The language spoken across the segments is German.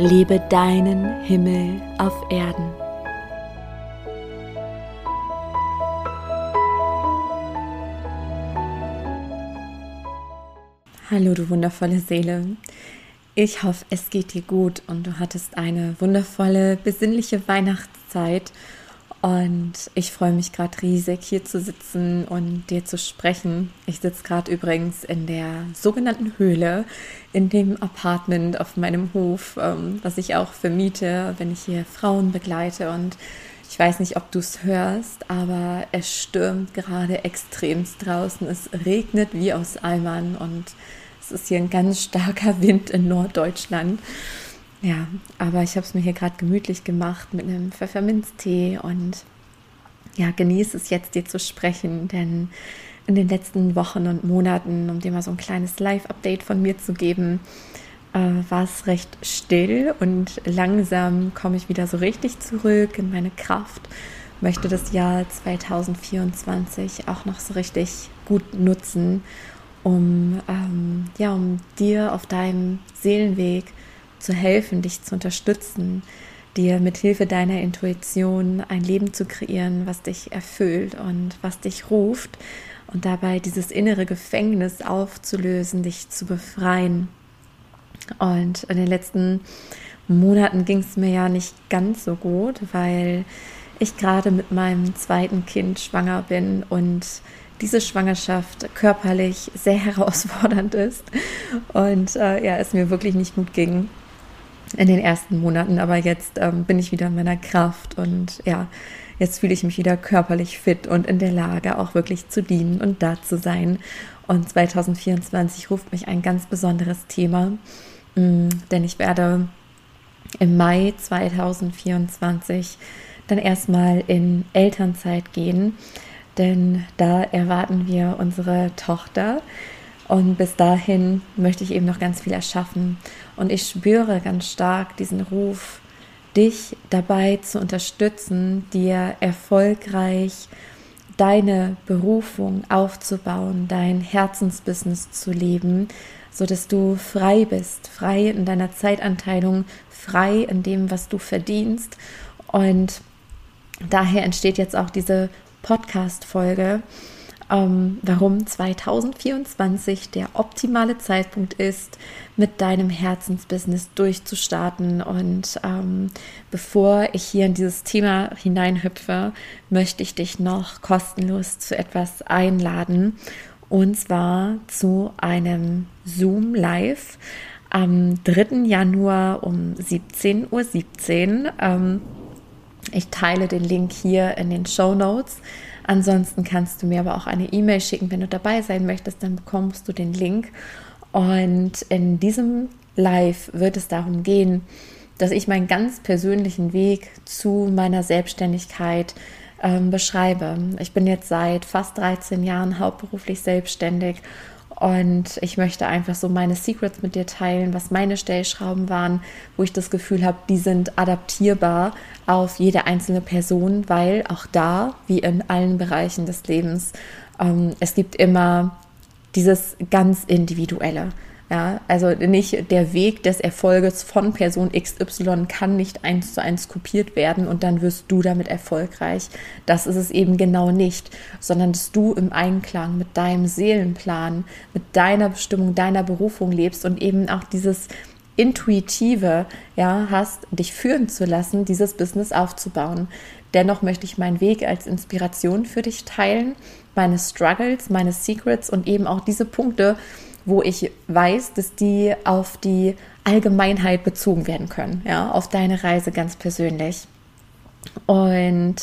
Lebe deinen Himmel auf Erden. Hallo, du wundervolle Seele. Ich hoffe, es geht dir gut und du hattest eine wundervolle, besinnliche Weihnachtszeit und ich freue mich gerade riesig, hier zu sitzen und dir zu sprechen. Ich sitze gerade übrigens in der sogenannten Höhle, in dem Apartment auf meinem Hof, ähm, was ich auch vermiete, wenn ich hier Frauen begleite. Und ich weiß nicht, ob du es hörst, aber es stürmt gerade extremst draußen. Es regnet wie aus Eimern und es ist hier ein ganz starker Wind in Norddeutschland. Ja, aber ich habe es mir hier gerade gemütlich gemacht mit einem Pfefferminztee und ja, genieße es jetzt, dir zu sprechen, denn in den letzten Wochen und Monaten, um dir mal so ein kleines Live-Update von mir zu geben, äh, war es recht still und langsam komme ich wieder so richtig zurück in meine Kraft. Möchte das Jahr 2024 auch noch so richtig gut nutzen, um, ähm, ja, um dir auf deinem Seelenweg zu helfen, dich zu unterstützen, dir mit Hilfe deiner Intuition ein Leben zu kreieren, was dich erfüllt und was dich ruft und dabei dieses innere Gefängnis aufzulösen, dich zu befreien. Und in den letzten Monaten ging es mir ja nicht ganz so gut, weil ich gerade mit meinem zweiten Kind schwanger bin und diese Schwangerschaft körperlich sehr herausfordernd ist und äh, ja, es mir wirklich nicht gut ging in den ersten Monaten, aber jetzt ähm, bin ich wieder in meiner Kraft und ja, jetzt fühle ich mich wieder körperlich fit und in der Lage, auch wirklich zu dienen und da zu sein. Und 2024 ruft mich ein ganz besonderes Thema, mm, denn ich werde im Mai 2024 dann erstmal in Elternzeit gehen, denn da erwarten wir unsere Tochter. Und bis dahin möchte ich eben noch ganz viel erschaffen. Und ich spüre ganz stark diesen Ruf, dich dabei zu unterstützen, dir erfolgreich deine Berufung aufzubauen, dein Herzensbusiness zu leben, so dass du frei bist, frei in deiner Zeitanteilung, frei in dem, was du verdienst. Und daher entsteht jetzt auch diese Podcast-Folge, ähm, warum 2024 der optimale Zeitpunkt ist, mit deinem Herzensbusiness durchzustarten. Und ähm, bevor ich hier in dieses Thema hineinhüpfe, möchte ich dich noch kostenlos zu etwas einladen. Und zwar zu einem Zoom Live am 3. Januar um 17.17 Uhr. 17. Ähm, ich teile den Link hier in den Show Notes. Ansonsten kannst du mir aber auch eine E-Mail schicken, wenn du dabei sein möchtest, dann bekommst du den Link. Und in diesem Live wird es darum gehen, dass ich meinen ganz persönlichen Weg zu meiner Selbstständigkeit ähm, beschreibe. Ich bin jetzt seit fast 13 Jahren hauptberuflich selbstständig und ich möchte einfach so meine Secrets mit dir teilen, was meine Stellschrauben waren, wo ich das Gefühl habe, die sind adaptierbar auf jede einzelne Person, weil auch da, wie in allen Bereichen des Lebens, ähm, es gibt immer dieses ganz Individuelle. Ja, also nicht der Weg des Erfolges von Person XY kann nicht eins zu eins kopiert werden und dann wirst du damit erfolgreich. Das ist es eben genau nicht, sondern dass du im Einklang mit deinem Seelenplan, mit deiner Bestimmung, deiner Berufung lebst und eben auch dieses intuitive, ja, hast, dich führen zu lassen, dieses Business aufzubauen. Dennoch möchte ich meinen Weg als Inspiration für dich teilen, meine Struggles, meine Secrets und eben auch diese Punkte, wo ich weiß, dass die auf die Allgemeinheit bezogen werden können, ja, auf deine Reise ganz persönlich. Und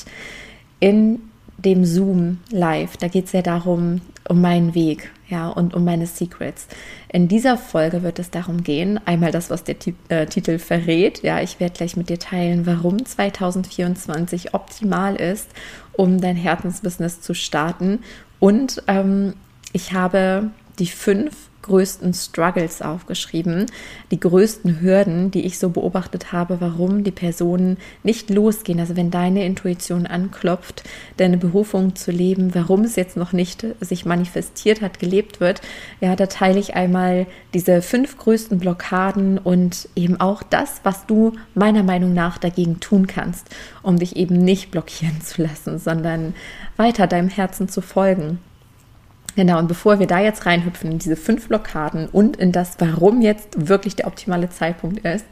in dem Zoom Live, da geht es ja darum, um meinen Weg, ja, und um meine Secrets. In dieser Folge wird es darum gehen, einmal das, was der T äh, Titel verrät, ja, ich werde gleich mit dir teilen, warum 2024 optimal ist, um dein Herzensbusiness zu starten. Und ähm, ich habe die fünf größten Struggles aufgeschrieben, die größten Hürden, die ich so beobachtet habe, warum die Personen nicht losgehen. Also wenn deine Intuition anklopft, deine Berufung zu leben, warum es jetzt noch nicht sich manifestiert hat, gelebt wird, ja, da teile ich einmal diese fünf größten Blockaden und eben auch das, was du meiner Meinung nach dagegen tun kannst, um dich eben nicht blockieren zu lassen, sondern weiter deinem Herzen zu folgen. Genau, und bevor wir da jetzt reinhüpfen in diese fünf Blockaden und in das, warum jetzt wirklich der optimale Zeitpunkt ist,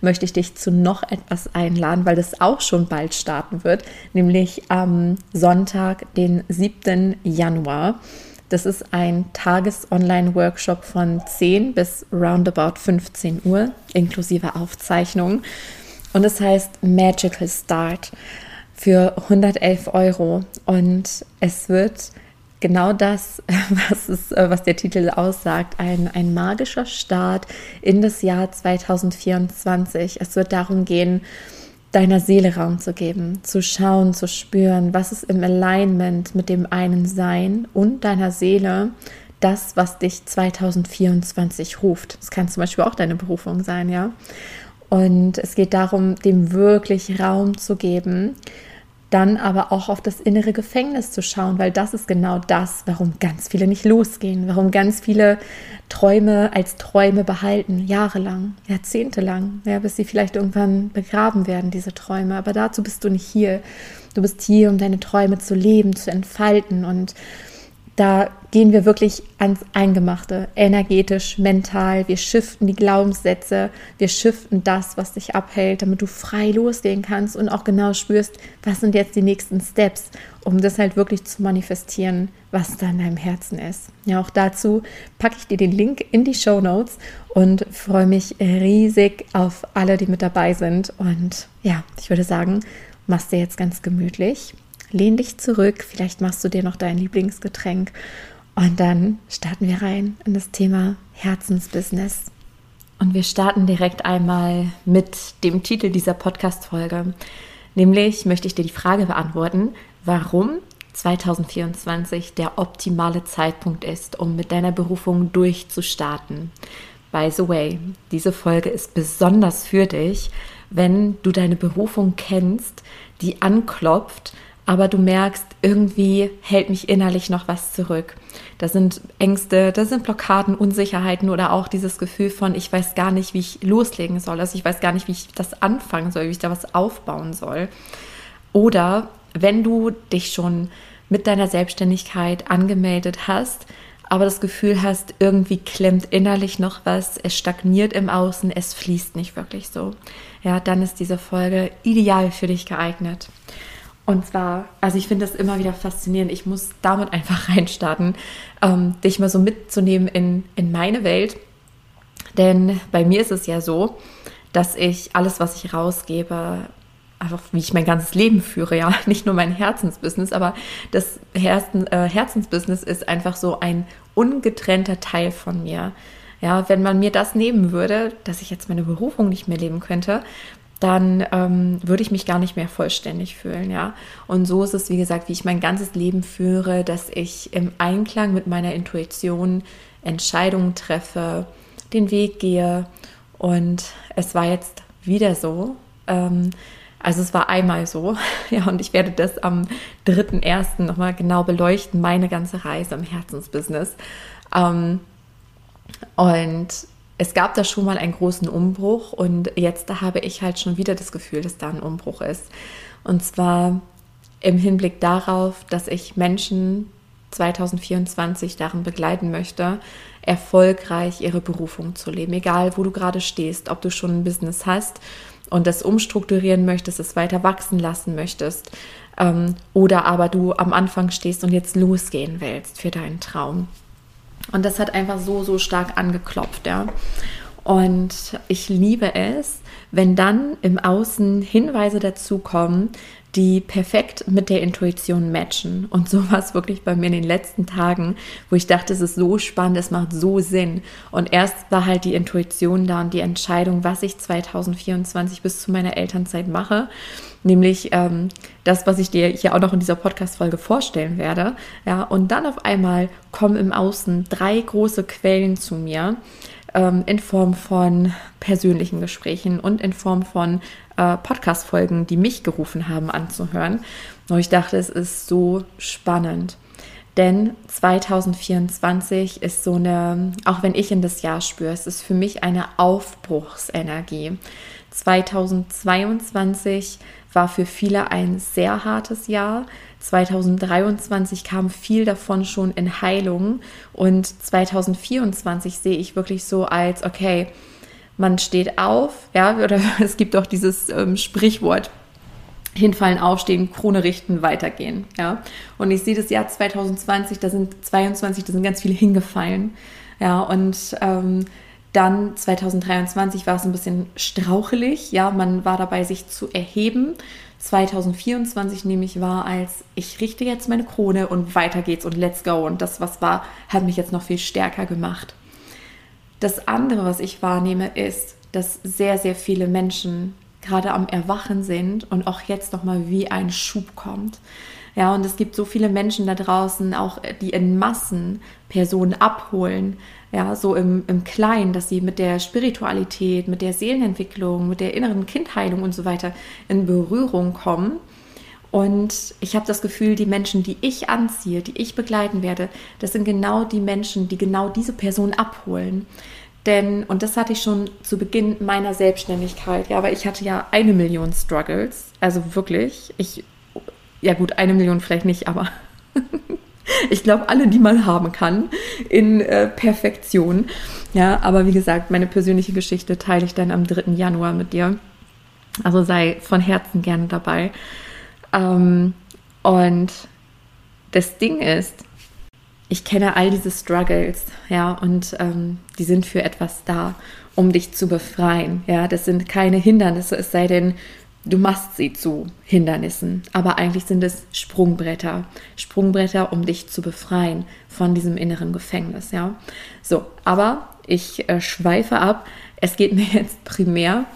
möchte ich dich zu noch etwas einladen, weil das auch schon bald starten wird, nämlich am Sonntag, den 7. Januar. Das ist ein Tages-Online-Workshop von 10 bis roundabout 15 Uhr, inklusive Aufzeichnung. Und es das heißt Magical Start für 111 Euro. Und es wird genau das, was, es, äh, was der Titel aussagt, ein, ein magischer Start in das Jahr 2024. Es wird darum gehen, deiner Seele Raum zu geben, zu schauen, zu spüren, was ist im Alignment mit dem einen Sein und deiner Seele das, was dich 2024 ruft. Das kann zum Beispiel auch deine Berufung sein, ja. Und es geht darum, dem wirklich Raum zu geben, dann aber auch auf das innere Gefängnis zu schauen, weil das ist genau das, warum ganz viele nicht losgehen, warum ganz viele Träume als Träume behalten, jahrelang, jahrzehntelang, ja, bis sie vielleicht irgendwann begraben werden, diese Träume. Aber dazu bist du nicht hier. Du bist hier, um deine Träume zu leben, zu entfalten und da gehen wir wirklich ans Eingemachte, energetisch, mental. Wir shiften die Glaubenssätze, wir shiften das, was dich abhält, damit du frei losgehen kannst und auch genau spürst, was sind jetzt die nächsten Steps, um das halt wirklich zu manifestieren, was da in deinem Herzen ist. Ja, auch dazu packe ich dir den Link in die Show Notes und freue mich riesig auf alle, die mit dabei sind. Und ja, ich würde sagen, machst dir jetzt ganz gemütlich lehn dich zurück, vielleicht machst du dir noch dein Lieblingsgetränk und dann starten wir rein in das Thema Herzensbusiness. Und wir starten direkt einmal mit dem Titel dieser Podcast-Folge. Nämlich möchte ich dir die Frage beantworten, warum 2024 der optimale Zeitpunkt ist, um mit deiner Berufung durchzustarten. By the way, diese Folge ist besonders für dich, wenn du deine Berufung kennst, die anklopft aber du merkst, irgendwie hält mich innerlich noch was zurück. Das sind Ängste, das sind Blockaden, Unsicherheiten oder auch dieses Gefühl von, ich weiß gar nicht, wie ich loslegen soll. Also ich weiß gar nicht, wie ich das anfangen soll, wie ich da was aufbauen soll. Oder wenn du dich schon mit deiner Selbstständigkeit angemeldet hast, aber das Gefühl hast, irgendwie klemmt innerlich noch was, es stagniert im Außen, es fließt nicht wirklich so. Ja, dann ist diese Folge ideal für dich geeignet. Und zwar, also ich finde das immer wieder faszinierend. Ich muss damit einfach reinstarten, ähm, dich mal so mitzunehmen in, in meine Welt. Denn bei mir ist es ja so, dass ich alles, was ich rausgebe, einfach wie ich mein ganzes Leben führe, ja, nicht nur mein Herzensbusiness, aber das Herzen, äh, Herzensbusiness ist einfach so ein ungetrennter Teil von mir. Ja, wenn man mir das nehmen würde, dass ich jetzt meine Berufung nicht mehr leben könnte, dann ähm, würde ich mich gar nicht mehr vollständig fühlen, ja. Und so ist es, wie gesagt, wie ich mein ganzes Leben führe, dass ich im Einklang mit meiner Intuition Entscheidungen treffe, den Weg gehe. Und es war jetzt wieder so. Ähm, also es war einmal so, ja, und ich werde das am 3.1. nochmal genau beleuchten, meine ganze Reise im Herzensbusiness. Ähm, und es gab da schon mal einen großen Umbruch und jetzt habe ich halt schon wieder das Gefühl, dass da ein Umbruch ist. Und zwar im Hinblick darauf, dass ich Menschen 2024 darin begleiten möchte, erfolgreich ihre Berufung zu leben, egal wo du gerade stehst, ob du schon ein Business hast und das umstrukturieren möchtest, es weiter wachsen lassen möchtest ähm, oder aber du am Anfang stehst und jetzt losgehen willst für deinen Traum. Und das hat einfach so, so stark angeklopft, ja. Und ich liebe es, wenn dann im Außen Hinweise dazukommen, die perfekt mit der Intuition matchen. Und so war es wirklich bei mir in den letzten Tagen, wo ich dachte, es ist so spannend, es macht so Sinn. Und erst war halt die Intuition da und die Entscheidung, was ich 2024 bis zu meiner Elternzeit mache. Nämlich ähm, das, was ich dir hier auch noch in dieser Podcast-Folge vorstellen werde. Ja, und dann auf einmal kommen im Außen drei große Quellen zu mir ähm, in Form von persönlichen Gesprächen und in Form von äh, Podcast-Folgen, die mich gerufen haben, anzuhören. Und ich dachte, es ist so spannend. Denn 2024 ist so eine, auch wenn ich in das Jahr spüre, es ist für mich eine Aufbruchsenergie. 2022 war für viele ein sehr hartes Jahr. 2023 kam viel davon schon in Heilung und 2024 sehe ich wirklich so als, okay, man steht auf, ja, oder es gibt auch dieses ähm, Sprichwort, hinfallen, aufstehen, Krone richten, weitergehen, ja. Und ich sehe das Jahr 2020, da sind 22, da sind ganz viele hingefallen, ja, und ähm, dann 2023 war es ein bisschen strauchelig, ja, man war dabei, sich zu erheben. 2024 nämlich war als ich richte jetzt meine Krone und weiter geht's und let's go. Und das, was war, hat mich jetzt noch viel stärker gemacht. Das andere, was ich wahrnehme, ist, dass sehr, sehr viele Menschen gerade am Erwachen sind und auch jetzt nochmal wie ein Schub kommt. Ja, und es gibt so viele Menschen da draußen, auch die in Massen Personen abholen, ja, so im, im Kleinen, dass sie mit der Spiritualität, mit der Seelenentwicklung, mit der inneren Kindheilung und so weiter in Berührung kommen. Und ich habe das Gefühl, die Menschen, die ich anziehe, die ich begleiten werde, das sind genau die Menschen, die genau diese Person abholen. Denn, und das hatte ich schon zu Beginn meiner Selbstständigkeit, ja, aber ich hatte ja eine Million Struggles, also wirklich, ich, ja gut, eine Million vielleicht nicht, aber ich glaube, alle, die man haben kann, in äh, Perfektion. Ja, aber wie gesagt, meine persönliche Geschichte teile ich dann am 3. Januar mit dir. Also sei von Herzen gerne dabei. Ähm, und das Ding ist, ich kenne all diese Struggles, ja, und ähm, die sind für etwas da, um dich zu befreien. Ja, das sind keine Hindernisse, es sei denn, du machst sie zu Hindernissen. Aber eigentlich sind es Sprungbretter. Sprungbretter, um dich zu befreien von diesem inneren Gefängnis, ja. So, aber ich äh, schweife ab. Es geht mir jetzt primär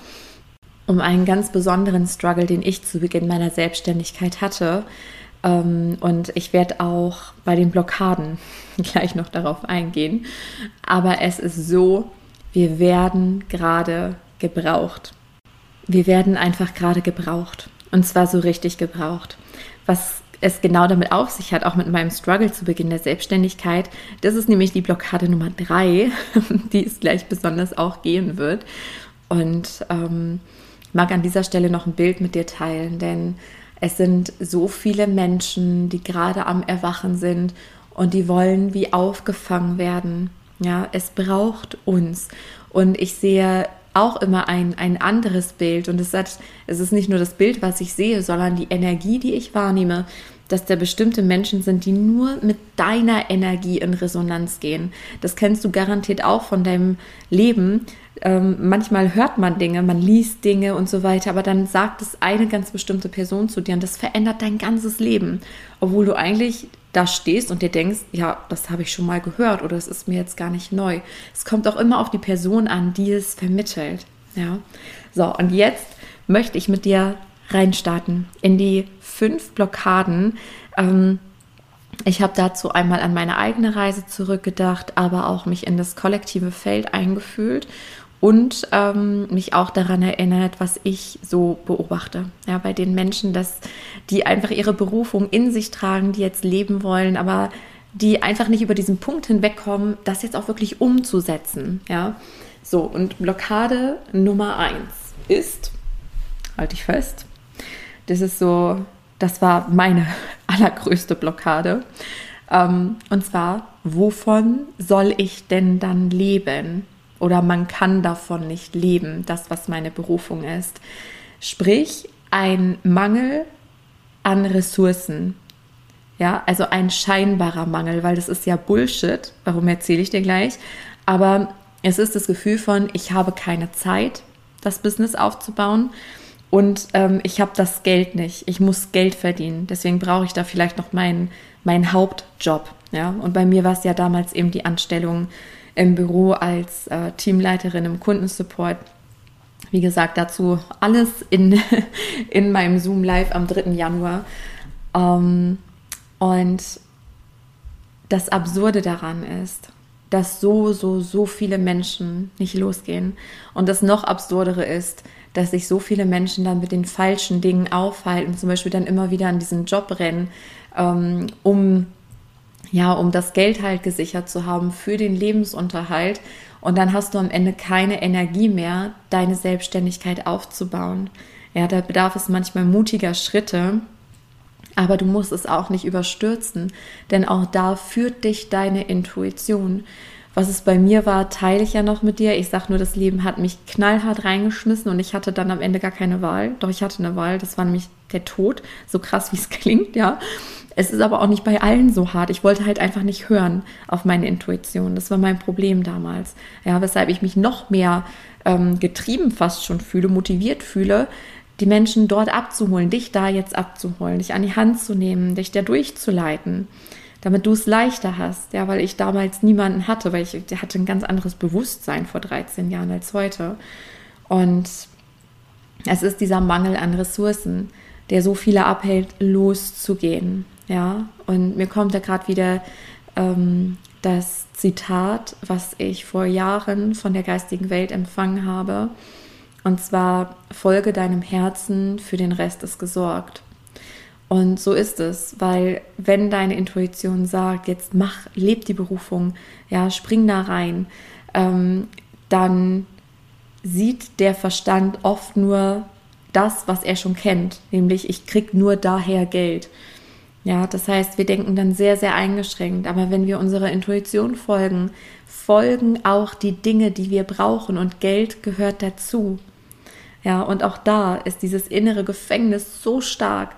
um einen ganz besonderen Struggle, den ich zu Beginn meiner Selbstständigkeit hatte. Ähm, und ich werde auch bei den Blockaden gleich noch darauf eingehen. Aber es ist so, wir werden gerade gebraucht. Wir werden einfach gerade gebraucht. Und zwar so richtig gebraucht. Was es genau damit auf sich hat, auch mit meinem Struggle zu Beginn der Selbstständigkeit, das ist nämlich die Blockade Nummer drei, die es gleich besonders auch gehen wird. Und ähm, mag an dieser Stelle noch ein Bild mit dir teilen, denn es sind so viele Menschen, die gerade am Erwachen sind und die wollen wie aufgefangen werden. Ja, es braucht uns. Und ich sehe auch immer ein, ein anderes Bild. Und es, hat, es ist nicht nur das Bild, was ich sehe, sondern die Energie, die ich wahrnehme, dass da bestimmte Menschen sind, die nur mit deiner Energie in Resonanz gehen. Das kennst du garantiert auch von deinem Leben. Ähm, manchmal hört man Dinge, man liest Dinge und so weiter, aber dann sagt es eine ganz bestimmte Person zu dir und das verändert dein ganzes Leben, obwohl du eigentlich da stehst und dir denkst, ja, das habe ich schon mal gehört oder es ist mir jetzt gar nicht neu. Es kommt auch immer auf die Person an, die es vermittelt. Ja. So, und jetzt möchte ich mit dir reinstarten in die fünf Blockaden. Ähm, ich habe dazu einmal an meine eigene Reise zurückgedacht, aber auch mich in das kollektive Feld eingefühlt und ähm, mich auch daran erinnert, was ich so beobachte. Ja, bei den Menschen, dass die einfach ihre Berufung in sich tragen, die jetzt leben wollen, aber die einfach nicht über diesen Punkt hinwegkommen, das jetzt auch wirklich umzusetzen. Ja, so und Blockade Nummer eins ist, halte ich fest, das ist so, das war meine allergrößte Blockade. Ähm, und zwar, wovon soll ich denn dann leben? Oder man kann davon nicht leben, das, was meine Berufung ist. Sprich, ein Mangel an Ressourcen. Ja, also ein scheinbarer Mangel, weil das ist ja Bullshit. Warum erzähle ich dir gleich? Aber Es ist das Gefühl von, ich habe keine Zeit, das Business aufzubauen und ähm, ich habe das Geld nicht. Ich muss Geld verdienen. Deswegen brauche ich da vielleicht noch meinen, meinen Hauptjob. Ja? Und bei mir war es ja damals eben die Anstellung im Büro als äh, Teamleiterin im Kundensupport. Wie gesagt, dazu alles in, in meinem Zoom Live am 3. Januar. Ähm, und das Absurde daran ist, dass so, so, so viele Menschen nicht losgehen. Und das noch absurdere ist, dass sich so viele Menschen dann mit den falschen Dingen aufhalten, zum Beispiel dann immer wieder an diesen Job rennen, ähm, um ja, um das Geld halt gesichert zu haben für den Lebensunterhalt. Und dann hast du am Ende keine Energie mehr, deine Selbstständigkeit aufzubauen. Ja, da bedarf es manchmal mutiger Schritte, aber du musst es auch nicht überstürzen, denn auch da führt dich deine Intuition. Was es bei mir war, teile ich ja noch mit dir. Ich sage nur, das Leben hat mich knallhart reingeschmissen und ich hatte dann am Ende gar keine Wahl. Doch ich hatte eine Wahl, das war nämlich der Tod, so krass wie es klingt, ja. Es ist aber auch nicht bei allen so hart. Ich wollte halt einfach nicht hören auf meine Intuition. Das war mein Problem damals. Ja, weshalb ich mich noch mehr ähm, getrieben fast schon fühle, motiviert fühle, die Menschen dort abzuholen, dich da jetzt abzuholen, dich an die Hand zu nehmen, dich da durchzuleiten, damit du es leichter hast. Ja, weil ich damals niemanden hatte, weil ich hatte ein ganz anderes Bewusstsein vor 13 Jahren als heute. Und es ist dieser Mangel an Ressourcen, der so viele abhält, loszugehen. Ja, und mir kommt da gerade wieder ähm, das Zitat, was ich vor Jahren von der geistigen Welt empfangen habe. Und zwar, folge deinem Herzen, für den Rest ist gesorgt. Und so ist es, weil wenn deine Intuition sagt, jetzt mach, leb die Berufung, ja, spring da rein, ähm, dann sieht der Verstand oft nur das, was er schon kennt, nämlich ich krieg nur daher Geld. Ja, das heißt, wir denken dann sehr, sehr eingeschränkt. Aber wenn wir unserer Intuition folgen, folgen auch die Dinge, die wir brauchen und Geld gehört dazu. Ja, und auch da ist dieses innere Gefängnis so stark,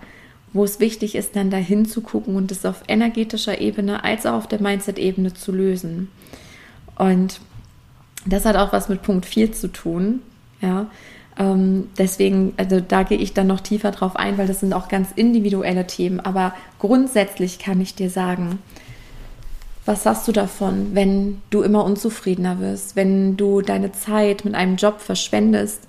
wo es wichtig ist, dann dahin zu gucken und es auf energetischer Ebene als auch auf der Mindset-Ebene zu lösen. Und das hat auch was mit Punkt 4 zu tun. Ja, ähm, deswegen, also da gehe ich dann noch tiefer drauf ein, weil das sind auch ganz individuelle Themen. Aber grundsätzlich kann ich dir sagen, was hast du davon, wenn du immer unzufriedener wirst, wenn du deine Zeit mit einem Job verschwendest,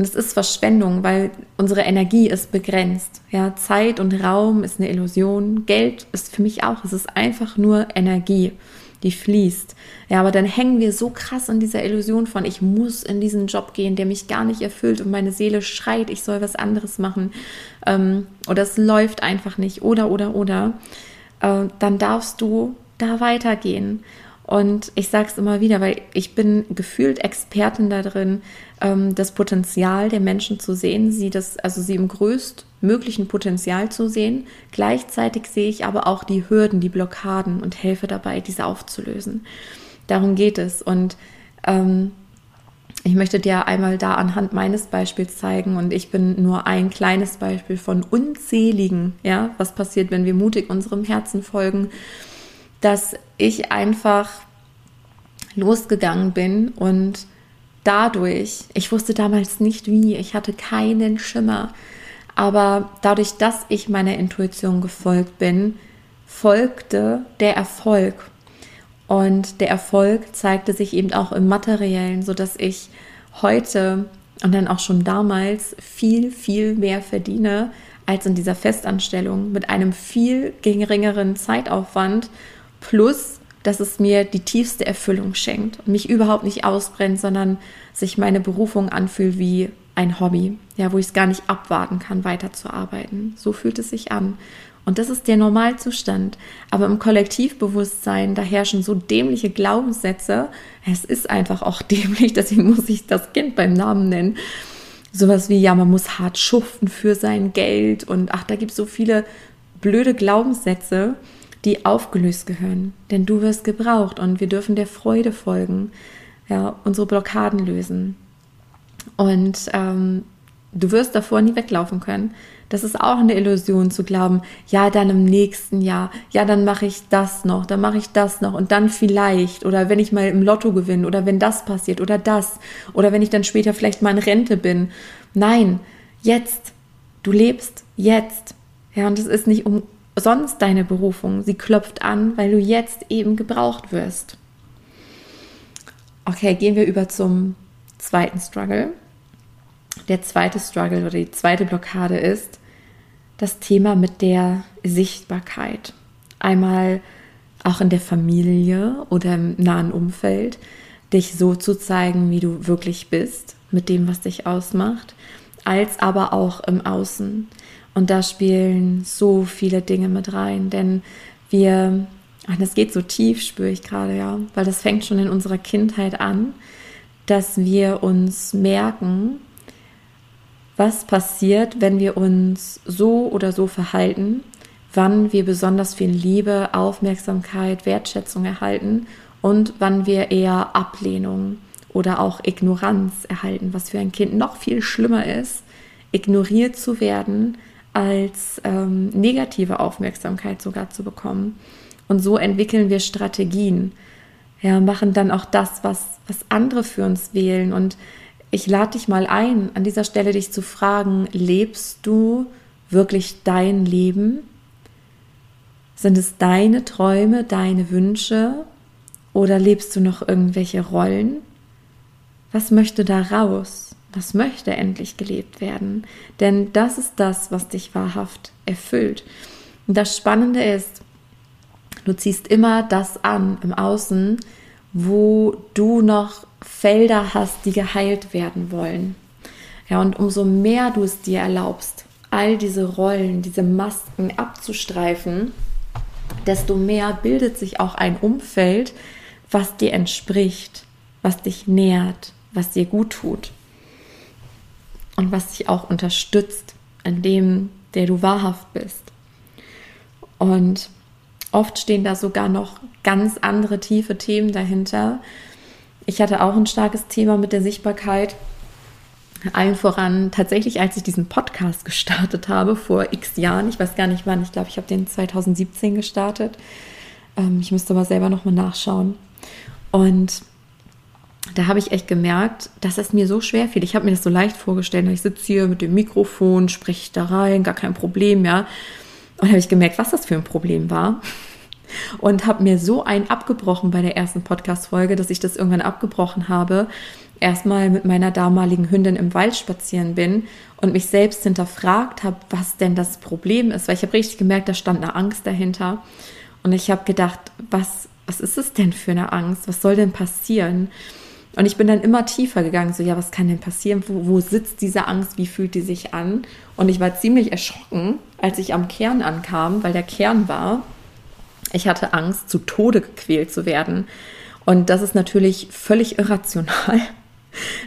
und es ist Verschwendung, weil unsere Energie ist begrenzt. Ja, Zeit und Raum ist eine Illusion. Geld ist für mich auch. Es ist einfach nur Energie, die fließt. Ja, aber dann hängen wir so krass an dieser Illusion von, ich muss in diesen Job gehen, der mich gar nicht erfüllt und meine Seele schreit, ich soll was anderes machen. Ähm, oder es läuft einfach nicht. Oder, oder, oder. Äh, dann darfst du da weitergehen. Und ich sage es immer wieder, weil ich bin gefühlt Expertin darin, ähm, das Potenzial der Menschen zu sehen, sie das, also sie im größtmöglichen Potenzial zu sehen. Gleichzeitig sehe ich aber auch die Hürden, die Blockaden und helfe dabei, diese aufzulösen. Darum geht es. Und ähm, ich möchte dir einmal da anhand meines Beispiels zeigen und ich bin nur ein kleines Beispiel von unzähligen, ja, was passiert, wenn wir mutig unserem Herzen folgen dass ich einfach losgegangen bin und dadurch, ich wusste damals nicht wie, ich hatte keinen Schimmer, aber dadurch, dass ich meiner Intuition gefolgt bin, folgte der Erfolg. Und der Erfolg zeigte sich eben auch im Materiellen, sodass ich heute und dann auch schon damals viel, viel mehr verdiene als in dieser Festanstellung mit einem viel geringeren Zeitaufwand Plus, dass es mir die tiefste Erfüllung schenkt und mich überhaupt nicht ausbrennt, sondern sich meine Berufung anfühlt wie ein Hobby, ja, wo ich es gar nicht abwarten kann, weiterzuarbeiten. So fühlt es sich an. Und das ist der Normalzustand. Aber im Kollektivbewusstsein, da herrschen so dämliche Glaubenssätze. Es ist einfach auch dämlich, deswegen muss ich das Kind beim Namen nennen. Sowas wie, ja, man muss hart schuften für sein Geld und ach, da gibt es so viele blöde Glaubenssätze die aufgelöst gehören. Denn du wirst gebraucht und wir dürfen der Freude folgen, ja, unsere Blockaden lösen. Und ähm, Du wirst davor nie weglaufen können. Das ist auch eine Illusion zu glauben, ja, dann im nächsten Jahr, ja, dann mache ich das noch, dann mache ich das noch und dann vielleicht oder wenn ich mal im Lotto gewinne oder wenn das passiert oder das oder wenn ich dann später vielleicht mal in Rente bin. Nein, jetzt. Du lebst jetzt. Ja, und es ist nicht umsonst deine Berufung. Sie klopft an, weil du jetzt eben gebraucht wirst. Okay, gehen wir über zum zweiten Struggle. Der zweite Struggle oder die zweite Blockade ist das Thema mit der Sichtbarkeit. Einmal auch in der Familie oder im nahen Umfeld, dich so zu zeigen, wie du wirklich bist, mit dem, was dich ausmacht, als aber auch im Außen. Und da spielen so viele Dinge mit rein, denn wir, und das geht so tief, spüre ich gerade, ja, weil das fängt schon in unserer Kindheit an, dass wir uns merken, was passiert, wenn wir uns so oder so verhalten, wann wir besonders viel Liebe, Aufmerksamkeit, Wertschätzung erhalten und wann wir eher Ablehnung oder auch Ignoranz erhalten, was für ein Kind noch viel schlimmer ist, ignoriert zu werden, als ähm, negative Aufmerksamkeit sogar zu bekommen. Und so entwickeln wir Strategien, ja, machen dann auch das, was, was andere für uns wählen und ich lade dich mal ein, an dieser Stelle dich zu fragen, lebst du wirklich dein Leben? Sind es deine Träume, deine Wünsche oder lebst du noch irgendwelche Rollen? Was möchte da raus? Was möchte endlich gelebt werden? Denn das ist das, was dich wahrhaft erfüllt. Und das Spannende ist, du ziehst immer das an im Außen, wo du noch Felder hast, die geheilt werden wollen. Ja, und umso mehr du es dir erlaubst, all diese Rollen, diese Masken abzustreifen, desto mehr bildet sich auch ein Umfeld, was dir entspricht, was dich nährt, was dir gut tut und was dich auch unterstützt an dem, der du wahrhaft bist. Und oft stehen da sogar noch ganz andere tiefe Themen dahinter, ich hatte auch ein starkes Thema mit der Sichtbarkeit. Allen voran tatsächlich, als ich diesen Podcast gestartet habe vor x Jahren. Ich weiß gar nicht wann. Ich glaube, ich habe den 2017 gestartet. Ähm, ich müsste aber selber nochmal nachschauen. Und da habe ich echt gemerkt, dass es mir so schwer fiel. Ich habe mir das so leicht vorgestellt. Ich sitze hier mit dem Mikrofon, spreche da rein, gar kein Problem, ja. Und habe ich gemerkt, was das für ein Problem war und habe mir so ein abgebrochen bei der ersten Podcast-Folge, dass ich das irgendwann abgebrochen habe. Erstmal mit meiner damaligen Hündin im Wald spazieren bin und mich selbst hinterfragt habe, was denn das Problem ist, weil ich habe richtig gemerkt, da stand eine Angst dahinter. Und ich habe gedacht, was, was ist es denn für eine Angst? Was soll denn passieren? Und ich bin dann immer tiefer gegangen, so, ja, was kann denn passieren? Wo, wo sitzt diese Angst? Wie fühlt die sich an? Und ich war ziemlich erschrocken, als ich am Kern ankam, weil der Kern war, ich hatte Angst, zu Tode gequält zu werden. Und das ist natürlich völlig irrational.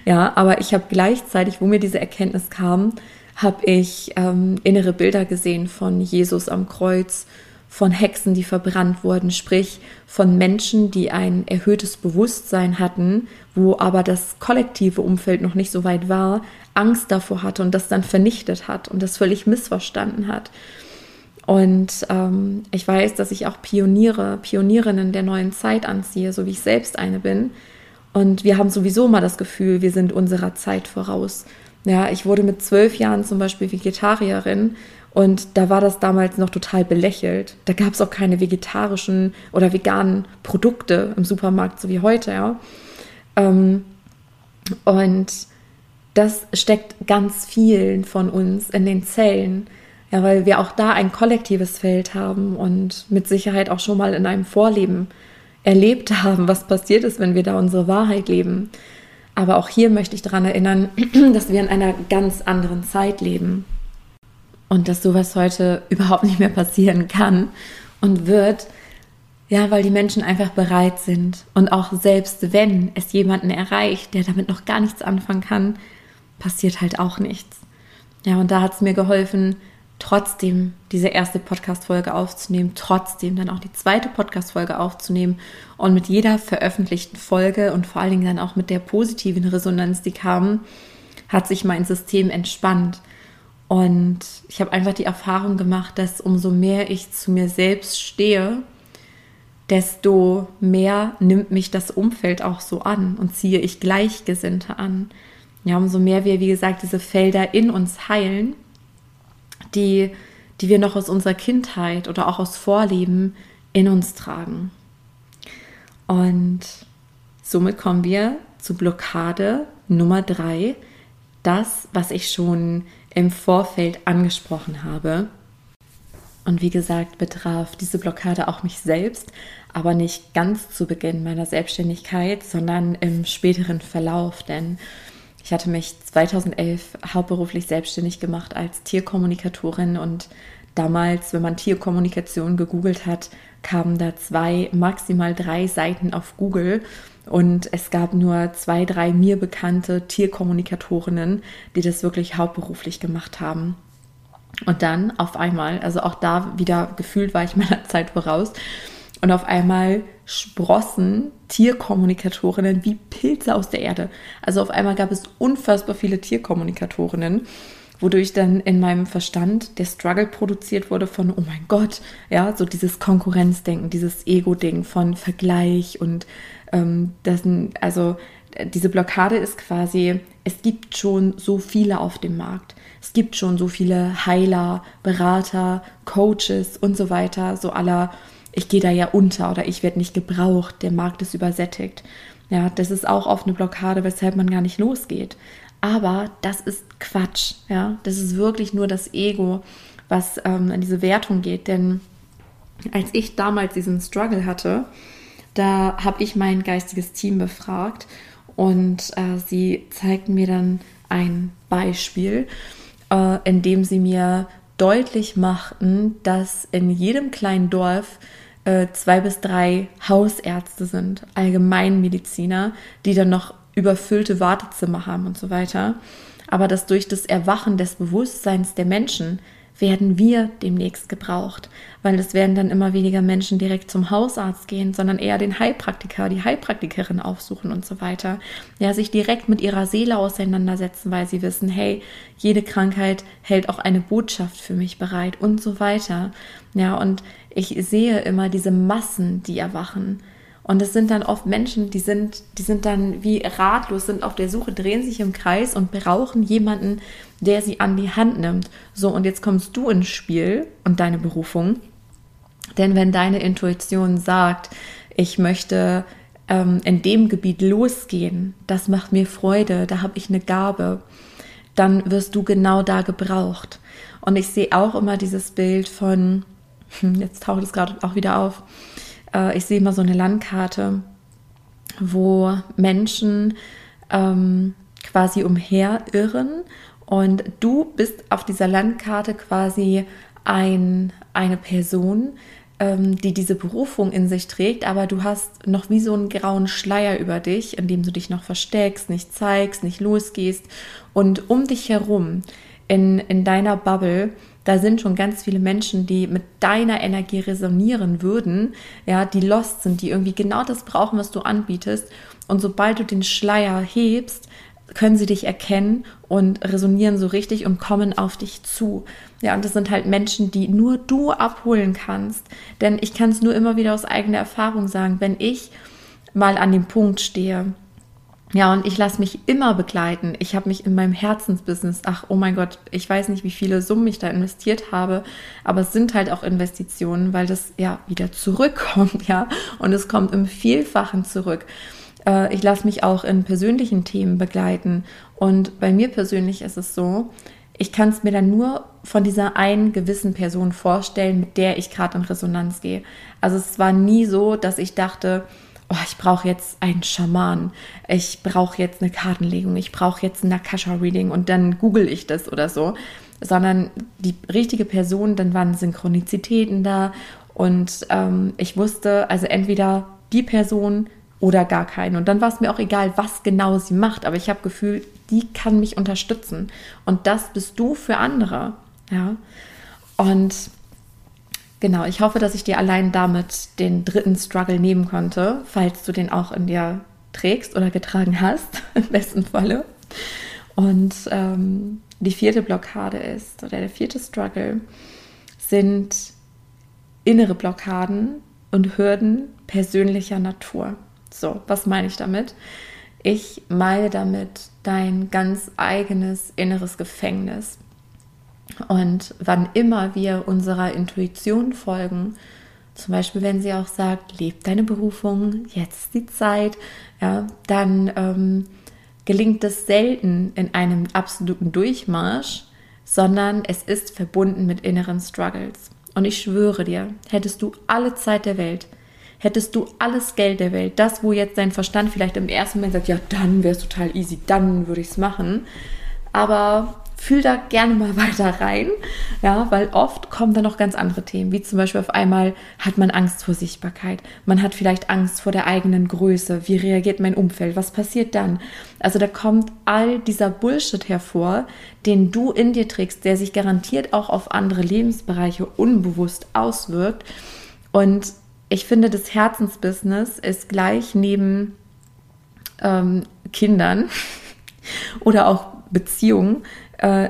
Ja, aber ich habe gleichzeitig, wo mir diese Erkenntnis kam, habe ich ähm, innere Bilder gesehen von Jesus am Kreuz, von Hexen, die verbrannt wurden, sprich von Menschen, die ein erhöhtes Bewusstsein hatten, wo aber das kollektive Umfeld noch nicht so weit war, Angst davor hatte und das dann vernichtet hat und das völlig missverstanden hat. Und ähm, ich weiß, dass ich auch Pioniere, Pionierinnen der neuen Zeit anziehe, so wie ich selbst eine bin. Und wir haben sowieso mal das Gefühl, wir sind unserer Zeit voraus. Ja, ich wurde mit zwölf Jahren zum Beispiel Vegetarierin und da war das damals noch total belächelt. Da gab es auch keine vegetarischen oder veganen Produkte im Supermarkt, so wie heute, ja. Ähm, und das steckt ganz vielen von uns in den Zellen. Ja, weil wir auch da ein kollektives Feld haben und mit Sicherheit auch schon mal in einem Vorleben erlebt haben, was passiert ist, wenn wir da unsere Wahrheit leben. Aber auch hier möchte ich daran erinnern, dass wir in einer ganz anderen Zeit leben und dass sowas heute überhaupt nicht mehr passieren kann und wird, ja, weil die Menschen einfach bereit sind und auch selbst wenn es jemanden erreicht, der damit noch gar nichts anfangen kann, passiert halt auch nichts. Ja, und da hat es mir geholfen, trotzdem diese erste Podcast-Folge aufzunehmen, trotzdem dann auch die zweite Podcast-Folge aufzunehmen und mit jeder veröffentlichten Folge und vor allen Dingen dann auch mit der positiven Resonanz, die kam, hat sich mein System entspannt. Und ich habe einfach die Erfahrung gemacht, dass umso mehr ich zu mir selbst stehe, desto mehr nimmt mich das Umfeld auch so an und ziehe ich Gleichgesinnte an. Ja, umso mehr wir, wie gesagt, diese Felder in uns heilen, die, die wir noch aus unserer Kindheit oder auch aus Vorleben in uns tragen. Und somit kommen wir zu Blockade Nummer drei, das, was ich schon im Vorfeld angesprochen habe. Und wie gesagt, betraf diese Blockade auch mich selbst, aber nicht ganz zu Beginn meiner Selbstständigkeit, sondern im späteren Verlauf. Denn ich hatte mich 2011 hauptberuflich selbstständig gemacht als Tierkommunikatorin und damals, wenn man Tierkommunikation gegoogelt hat, kamen da zwei, maximal drei Seiten auf Google und es gab nur zwei, drei mir bekannte Tierkommunikatorinnen, die das wirklich hauptberuflich gemacht haben. Und dann auf einmal, also auch da wieder gefühlt war ich meiner Zeit voraus, und auf einmal sprossen Tierkommunikatorinnen wie Pilze aus der Erde. Also auf einmal gab es unfassbar viele Tierkommunikatorinnen, wodurch dann in meinem Verstand der Struggle produziert wurde von, oh mein Gott, ja, so dieses Konkurrenzdenken, dieses Ego-Ding von Vergleich und das, also diese Blockade ist quasi, es gibt schon so viele auf dem Markt. Es gibt schon so viele Heiler, Berater, Coaches und so weiter, so aller ich gehe da ja unter oder ich werde nicht gebraucht, der Markt ist übersättigt. Ja, das ist auch oft eine Blockade, weshalb man gar nicht losgeht. Aber das ist Quatsch. Ja, das ist wirklich nur das Ego, was ähm, in diese Wertung geht. Denn als ich damals diesen Struggle hatte, da habe ich mein geistiges Team befragt und äh, sie zeigten mir dann ein Beispiel, äh, in dem sie mir deutlich machten, dass in jedem kleinen Dorf äh, zwei bis drei Hausärzte sind, Allgemeinmediziner, die dann noch überfüllte Wartezimmer haben und so weiter. Aber dass durch das Erwachen des Bewusstseins der Menschen werden wir demnächst gebraucht, weil es werden dann immer weniger Menschen direkt zum Hausarzt gehen, sondern eher den Heilpraktiker, die Heilpraktikerin aufsuchen und so weiter. Ja, sich direkt mit ihrer Seele auseinandersetzen, weil sie wissen, hey, jede Krankheit hält auch eine Botschaft für mich bereit und so weiter. Ja, und ich sehe immer diese Massen, die erwachen. Und es sind dann oft Menschen, die sind, die sind dann wie ratlos, sind auf der Suche, drehen sich im Kreis und brauchen jemanden, der sie an die Hand nimmt. So, und jetzt kommst du ins Spiel und deine Berufung. Denn wenn deine Intuition sagt, ich möchte ähm, in dem Gebiet losgehen, das macht mir Freude, da habe ich eine Gabe, dann wirst du genau da gebraucht. Und ich sehe auch immer dieses Bild von, hm, jetzt taucht es gerade auch wieder auf, äh, ich sehe immer so eine Landkarte, wo Menschen ähm, quasi umherirren und du bist auf dieser Landkarte quasi ein, eine Person, ähm, die diese Berufung in sich trägt, aber du hast noch wie so einen grauen Schleier über dich, in dem du dich noch versteckst, nicht zeigst, nicht losgehst. Und um dich herum, in, in deiner Bubble, da sind schon ganz viele Menschen, die mit deiner Energie resonieren würden, ja, die lost sind, die irgendwie genau das brauchen, was du anbietest. Und sobald du den Schleier hebst, können sie dich erkennen und resonieren so richtig und kommen auf dich zu. Ja, und das sind halt Menschen, die nur du abholen kannst. Denn ich kann es nur immer wieder aus eigener Erfahrung sagen, wenn ich mal an dem Punkt stehe, ja, und ich lasse mich immer begleiten. Ich habe mich in meinem Herzensbusiness, ach oh mein Gott, ich weiß nicht, wie viele Summen ich da investiert habe, aber es sind halt auch Investitionen, weil das ja wieder zurückkommt, ja, und es kommt im Vielfachen zurück. Äh, ich lasse mich auch in persönlichen Themen begleiten. Und bei mir persönlich ist es so, ich kann es mir dann nur von dieser einen gewissen Person vorstellen, mit der ich gerade in Resonanz gehe. Also es war nie so, dass ich dachte, oh, ich brauche jetzt einen Schaman, ich brauche jetzt eine Kartenlegung, ich brauche jetzt ein Nakasha-Reading und dann google ich das oder so, sondern die richtige Person, dann waren Synchronizitäten da und ähm, ich wusste, also entweder die Person oder gar keinen. Und dann war es mir auch egal, was genau sie macht, aber ich habe Gefühl, die kann mich unterstützen und das bist du für andere, ja. Und Genau, ich hoffe, dass ich dir allein damit den dritten Struggle nehmen konnte, falls du den auch in dir trägst oder getragen hast, im besten Falle. Und ähm, die vierte Blockade ist, oder der vierte Struggle, sind innere Blockaden und Hürden persönlicher Natur. So, was meine ich damit? Ich meine damit dein ganz eigenes inneres Gefängnis. Und wann immer wir unserer Intuition folgen, zum Beispiel wenn sie auch sagt, leb deine Berufung, jetzt ist die Zeit, ja, dann ähm, gelingt es selten in einem absoluten Durchmarsch, sondern es ist verbunden mit inneren Struggles. Und ich schwöre dir, hättest du alle Zeit der Welt, hättest du alles Geld der Welt, das, wo jetzt dein Verstand vielleicht im ersten Moment sagt, ja, dann wäre es total easy, dann würde ich es machen. Aber fühl da gerne mal weiter rein, ja, weil oft kommen da noch ganz andere Themen, wie zum Beispiel auf einmal hat man Angst vor Sichtbarkeit, man hat vielleicht Angst vor der eigenen Größe, wie reagiert mein Umfeld, was passiert dann? Also da kommt all dieser Bullshit hervor, den du in dir trägst, der sich garantiert auch auf andere Lebensbereiche unbewusst auswirkt und ich finde, das Herzensbusiness ist gleich neben ähm, Kindern oder auch Beziehungen äh,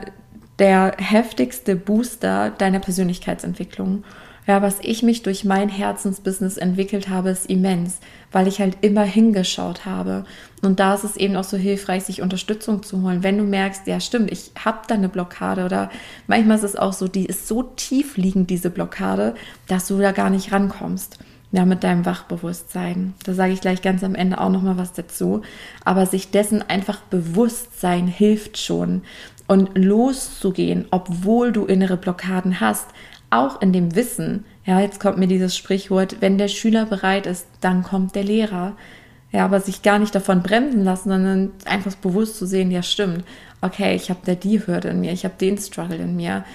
der heftigste Booster deiner Persönlichkeitsentwicklung. Ja, was ich mich durch mein Herzensbusiness entwickelt habe, ist immens, weil ich halt immer hingeschaut habe. Und da ist es eben auch so hilfreich, sich Unterstützung zu holen. Wenn du merkst, ja stimmt, ich habe da eine Blockade oder manchmal ist es auch so, die ist so tief liegend, diese Blockade, dass du da gar nicht rankommst. Ja, mit deinem Wachbewusstsein. Da sage ich gleich ganz am Ende auch noch mal was dazu. Aber sich dessen einfach bewusst sein hilft schon und loszugehen, obwohl du innere Blockaden hast, auch in dem Wissen, ja, jetzt kommt mir dieses Sprichwort, wenn der Schüler bereit ist, dann kommt der Lehrer. Ja, aber sich gar nicht davon bremsen lassen, sondern einfach bewusst zu sehen, ja, stimmt. Okay, ich habe da die Hürde in mir, ich habe den Struggle in mir,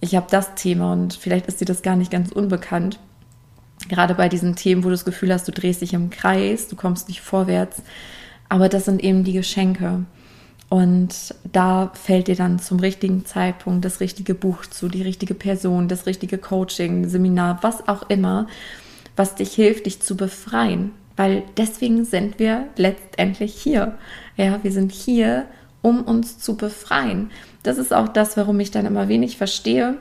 ich habe das Thema und vielleicht ist dir das gar nicht ganz unbekannt. Gerade bei diesen Themen, wo du das Gefühl hast, du drehst dich im Kreis, du kommst nicht vorwärts. Aber das sind eben die Geschenke. Und da fällt dir dann zum richtigen Zeitpunkt das richtige Buch zu, die richtige Person, das richtige Coaching, Seminar, was auch immer, was dich hilft, dich zu befreien. Weil deswegen sind wir letztendlich hier. Ja, wir sind hier, um uns zu befreien. Das ist auch das, warum ich dann immer wenig verstehe,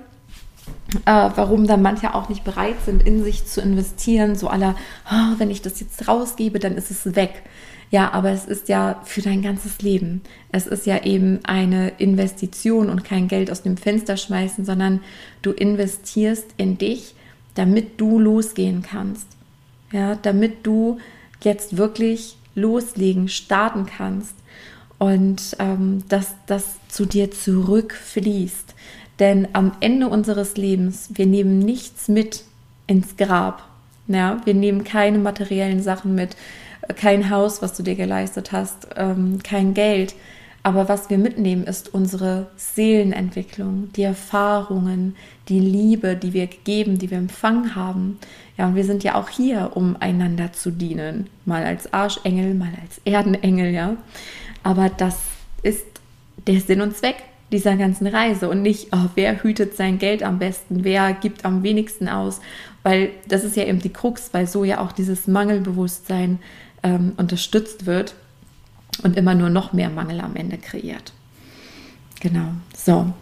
äh, warum dann manche auch nicht bereit sind, in sich zu investieren. So aller, oh, wenn ich das jetzt rausgebe, dann ist es weg. Ja, aber es ist ja für dein ganzes Leben. Es ist ja eben eine Investition und kein Geld aus dem Fenster schmeißen, sondern du investierst in dich, damit du losgehen kannst. Ja, damit du jetzt wirklich loslegen, starten kannst und ähm, dass das zu dir zurückfließt. Denn am Ende unseres Lebens, wir nehmen nichts mit ins Grab. Ja, wir nehmen keine materiellen Sachen mit kein Haus, was du dir geleistet hast, ähm, kein Geld. Aber was wir mitnehmen, ist unsere Seelenentwicklung, die Erfahrungen, die Liebe, die wir geben, die wir empfangen haben. Ja, und wir sind ja auch hier, um einander zu dienen. Mal als Arschengel, mal als Erdenengel, ja. Aber das ist der Sinn und Zweck dieser ganzen Reise und nicht, oh, wer hütet sein Geld am besten, wer gibt am wenigsten aus, weil das ist ja eben die Krux, weil so ja auch dieses Mangelbewusstsein ähm, unterstützt wird und immer nur noch mehr Mangel am Ende kreiert. Genau, so.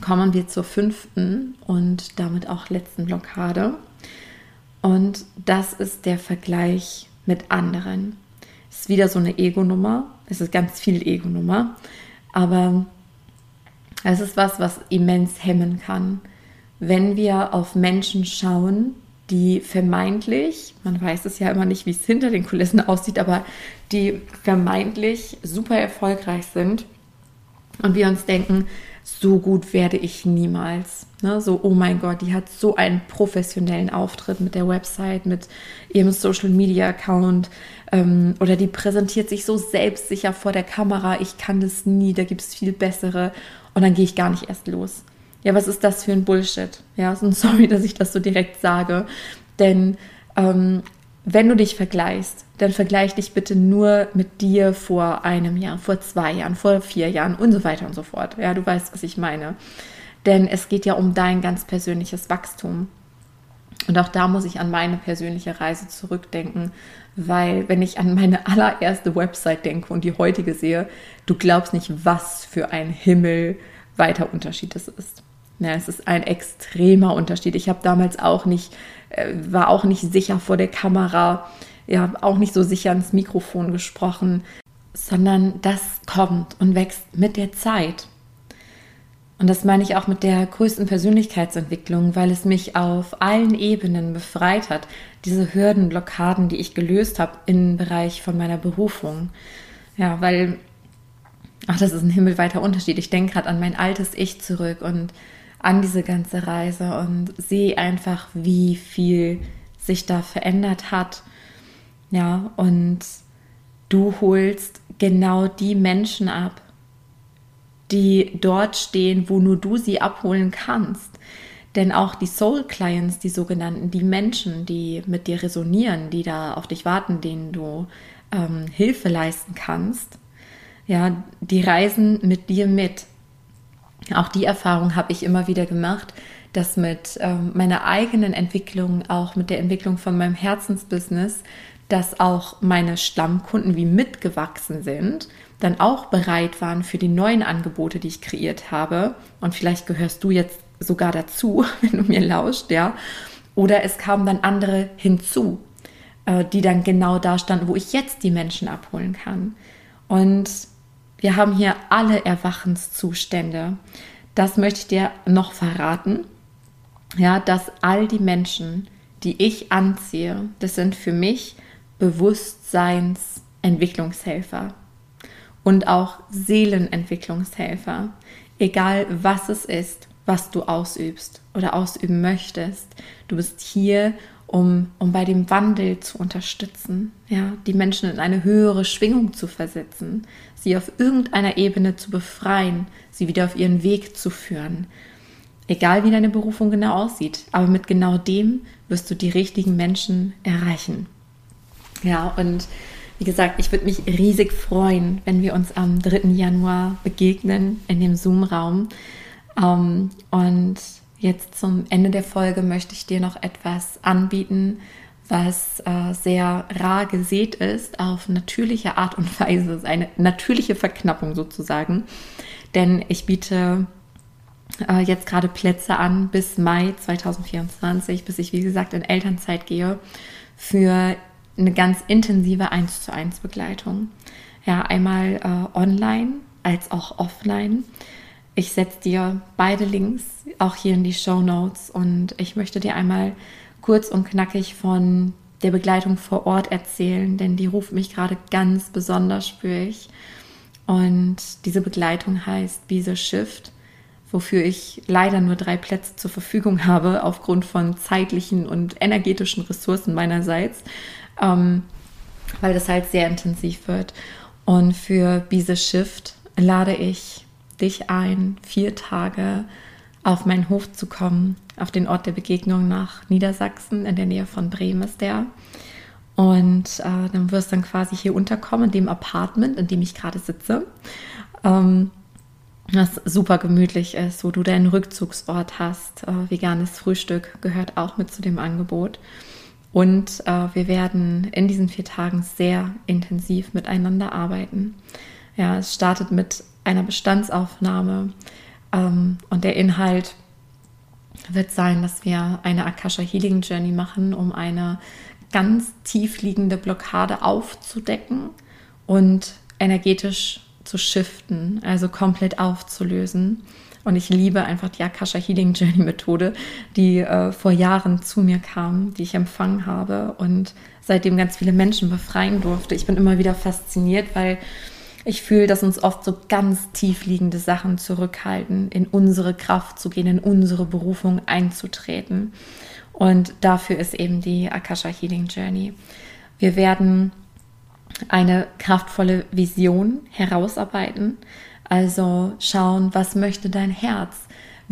Kommen wir zur fünften und damit auch letzten Blockade. Und das ist der Vergleich mit anderen. Es ist wieder so eine Ego-Nummer. Es ist ganz viel Ego-Nummer. Aber es ist was, was immens hemmen kann, wenn wir auf Menschen schauen, die vermeintlich, man weiß es ja immer nicht, wie es hinter den Kulissen aussieht, aber die vermeintlich super erfolgreich sind und wir uns denken, so gut werde ich niemals. Ne? So, oh mein Gott, die hat so einen professionellen Auftritt mit der Website, mit ihrem Social Media Account ähm, oder die präsentiert sich so selbstsicher vor der Kamera, ich kann das nie, da gibt es viel bessere und dann gehe ich gar nicht erst los ja, was ist das für ein Bullshit? Ja, und sorry, dass ich das so direkt sage. Denn ähm, wenn du dich vergleichst, dann vergleich dich bitte nur mit dir vor einem Jahr, vor zwei Jahren, vor vier Jahren und so weiter und so fort. Ja, du weißt, was ich meine. Denn es geht ja um dein ganz persönliches Wachstum. Und auch da muss ich an meine persönliche Reise zurückdenken, weil wenn ich an meine allererste Website denke und die heutige sehe, du glaubst nicht, was für ein himmelweiter Unterschied es ist. Ja, es ist ein extremer Unterschied. Ich habe damals auch nicht, äh, war auch nicht sicher vor der Kamera, ja, auch nicht so sicher ins Mikrofon gesprochen, sondern das kommt und wächst mit der Zeit. Und das meine ich auch mit der größten Persönlichkeitsentwicklung, weil es mich auf allen Ebenen befreit hat, diese Hürden, Blockaden, die ich gelöst habe im Bereich von meiner Berufung. Ja, weil, ach, das ist ein himmelweiter Unterschied. Ich denke gerade an mein altes Ich zurück und an diese ganze Reise und sehe einfach, wie viel sich da verändert hat. Ja, und du holst genau die Menschen ab, die dort stehen, wo nur du sie abholen kannst. Denn auch die Soul Clients, die sogenannten, die Menschen, die mit dir resonieren, die da auf dich warten, denen du ähm, Hilfe leisten kannst, ja, die reisen mit dir mit. Auch die Erfahrung habe ich immer wieder gemacht, dass mit ähm, meiner eigenen Entwicklung, auch mit der Entwicklung von meinem Herzensbusiness, dass auch meine Stammkunden wie mitgewachsen sind, dann auch bereit waren für die neuen Angebote, die ich kreiert habe. Und vielleicht gehörst du jetzt sogar dazu, wenn du mir lauscht, ja. Oder es kamen dann andere hinzu, äh, die dann genau da standen, wo ich jetzt die Menschen abholen kann. Und wir haben hier alle Erwachenszustände. Das möchte ich dir noch verraten. Ja, dass all die Menschen, die ich anziehe, das sind für mich Bewusstseinsentwicklungshelfer und auch Seelenentwicklungshelfer. Egal was es ist, was du ausübst oder ausüben möchtest. Du bist hier, um, um bei dem Wandel zu unterstützen, ja, die Menschen in eine höhere Schwingung zu versetzen, sie auf irgendeiner Ebene zu befreien, sie wieder auf ihren Weg zu führen. Egal wie deine Berufung genau aussieht, aber mit genau dem wirst du die richtigen Menschen erreichen. Ja, und wie gesagt, ich würde mich riesig freuen, wenn wir uns am 3. Januar begegnen in dem Zoom-Raum. Ähm, und jetzt zum Ende der Folge möchte ich dir noch etwas anbieten, was äh, sehr rar gesät ist, auf natürliche Art und Weise. Eine natürliche Verknappung sozusagen. Denn ich biete äh, jetzt gerade Plätze an bis Mai 2024, bis ich, wie gesagt, in Elternzeit gehe, für eine ganz intensive 1 zu 1 Begleitung. Ja, einmal äh, online als auch offline. Ich setze dir beide Links auch hier in die Show Notes und ich möchte dir einmal kurz und knackig von der Begleitung vor Ort erzählen, denn die ruft mich gerade ganz besonders, spüre ich. Und diese Begleitung heißt Visa Shift, wofür ich leider nur drei Plätze zur Verfügung habe, aufgrund von zeitlichen und energetischen Ressourcen meinerseits ähm, weil das halt sehr intensiv wird. Und für diese Shift lade ich dich ein, vier Tage auf meinen Hof zu kommen, auf den Ort der Begegnung nach Niedersachsen, in der Nähe von Bremen ist der. Und äh, dann wirst du dann quasi hier unterkommen, in dem Apartment, in dem ich gerade sitze. Ähm, das super gemütlich ist, wo du deinen Rückzugsort hast. Äh, veganes Frühstück gehört auch mit zu dem Angebot. Und äh, wir werden in diesen vier Tagen sehr intensiv miteinander arbeiten. Ja, es startet mit einer Bestandsaufnahme ähm, und der Inhalt wird sein, dass wir eine Akasha Healing Journey machen, um eine ganz tief liegende Blockade aufzudecken und energetisch zu shiften, also komplett aufzulösen. Und ich liebe einfach die Akasha Healing Journey Methode, die äh, vor Jahren zu mir kam, die ich empfangen habe und seitdem ganz viele Menschen befreien durfte. Ich bin immer wieder fasziniert, weil ich fühle, dass uns oft so ganz tief liegende Sachen zurückhalten, in unsere Kraft zu gehen, in unsere Berufung einzutreten. Und dafür ist eben die Akasha Healing Journey. Wir werden eine kraftvolle Vision herausarbeiten, also schauen, was möchte dein Herz?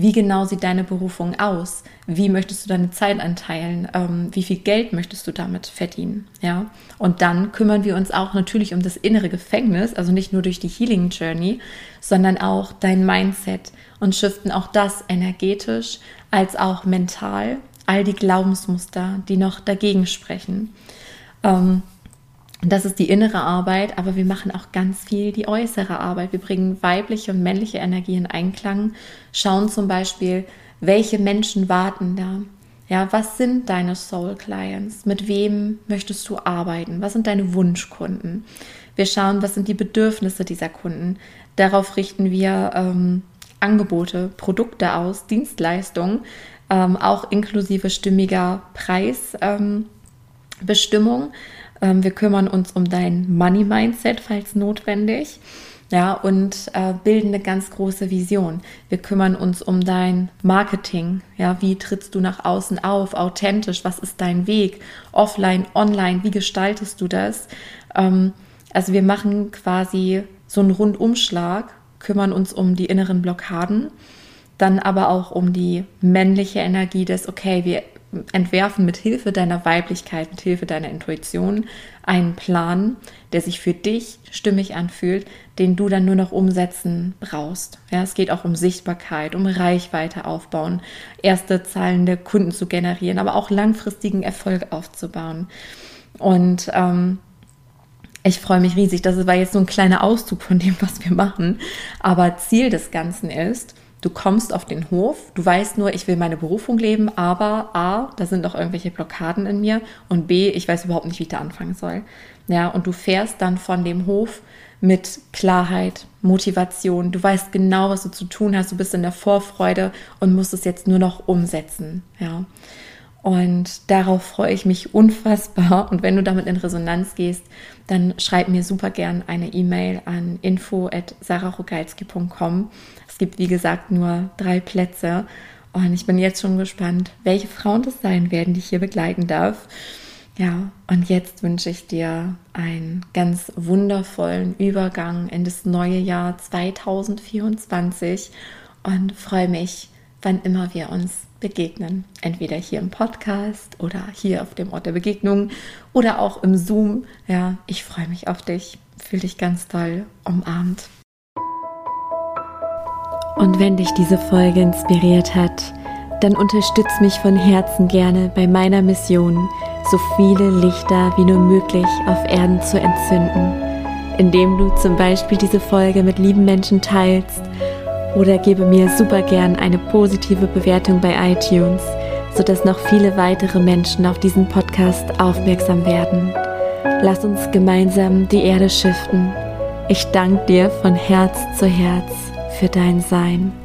Wie genau sieht deine Berufung aus? Wie möchtest du deine Zeit anteilen? Ähm, wie viel Geld möchtest du damit verdienen? Ja. Und dann kümmern wir uns auch natürlich um das innere Gefängnis, also nicht nur durch die Healing Journey, sondern auch dein Mindset und shiften auch das energetisch als auch mental all die Glaubensmuster, die noch dagegen sprechen. Ähm, das ist die innere Arbeit, aber wir machen auch ganz viel die äußere Arbeit. Wir bringen weibliche und männliche Energie in Einklang, schauen zum Beispiel, welche Menschen warten da. Ja, was sind deine Soul Clients? Mit wem möchtest du arbeiten? Was sind deine Wunschkunden? Wir schauen, was sind die Bedürfnisse dieser Kunden. Darauf richten wir ähm, Angebote, Produkte aus, Dienstleistungen, ähm, auch inklusive stimmiger Preisbestimmung. Ähm, ähm, wir kümmern uns um dein Money Mindset, falls notwendig. Ja, und äh, bilden eine ganz große Vision. Wir kümmern uns um dein Marketing. Ja, wie trittst du nach außen auf? Authentisch? Was ist dein Weg? Offline, online? Wie gestaltest du das? Ähm, also wir machen quasi so einen Rundumschlag, kümmern uns um die inneren Blockaden, dann aber auch um die männliche Energie des, okay, wir entwerfen mit Hilfe deiner Weiblichkeit, mit Hilfe deiner Intuition einen Plan, der sich für dich stimmig anfühlt, den du dann nur noch umsetzen brauchst. Ja, es geht auch um Sichtbarkeit, um Reichweite aufbauen, erste zahlende Kunden zu generieren, aber auch langfristigen Erfolg aufzubauen. Und ähm, ich freue mich riesig. Das war jetzt so ein kleiner Auszug von dem, was wir machen. Aber Ziel des Ganzen ist, Du kommst auf den Hof, du weißt nur, ich will meine Berufung leben, aber A, da sind noch irgendwelche Blockaden in mir und B, ich weiß überhaupt nicht, wie ich da anfangen soll. Ja, und du fährst dann von dem Hof mit Klarheit, Motivation. Du weißt genau, was du zu tun hast. Du bist in der Vorfreude und musst es jetzt nur noch umsetzen. Ja. Und darauf freue ich mich unfassbar. Und wenn du damit in Resonanz gehst, dann schreib mir super gern eine E-Mail an info.sararogalski.com. Es gibt, wie gesagt, nur drei Plätze. Und ich bin jetzt schon gespannt, welche Frauen das sein werden, die ich hier begleiten darf. Ja, und jetzt wünsche ich dir einen ganz wundervollen Übergang in das neue Jahr 2024 und freue mich, wann immer wir uns begegnen. Entweder hier im Podcast oder hier auf dem Ort der Begegnung oder auch im Zoom. Ja, ich freue mich auf dich. Fühl dich ganz toll umarmt. Und wenn dich diese Folge inspiriert hat, dann unterstütz mich von Herzen gerne bei meiner Mission, so viele Lichter wie nur möglich auf Erden zu entzünden, indem du zum Beispiel diese Folge mit lieben Menschen teilst oder gebe mir super gern eine positive Bewertung bei iTunes, sodass noch viele weitere Menschen auf diesen Podcast aufmerksam werden. Lass uns gemeinsam die Erde schiften. Ich danke dir von Herz zu Herz für dein Sein.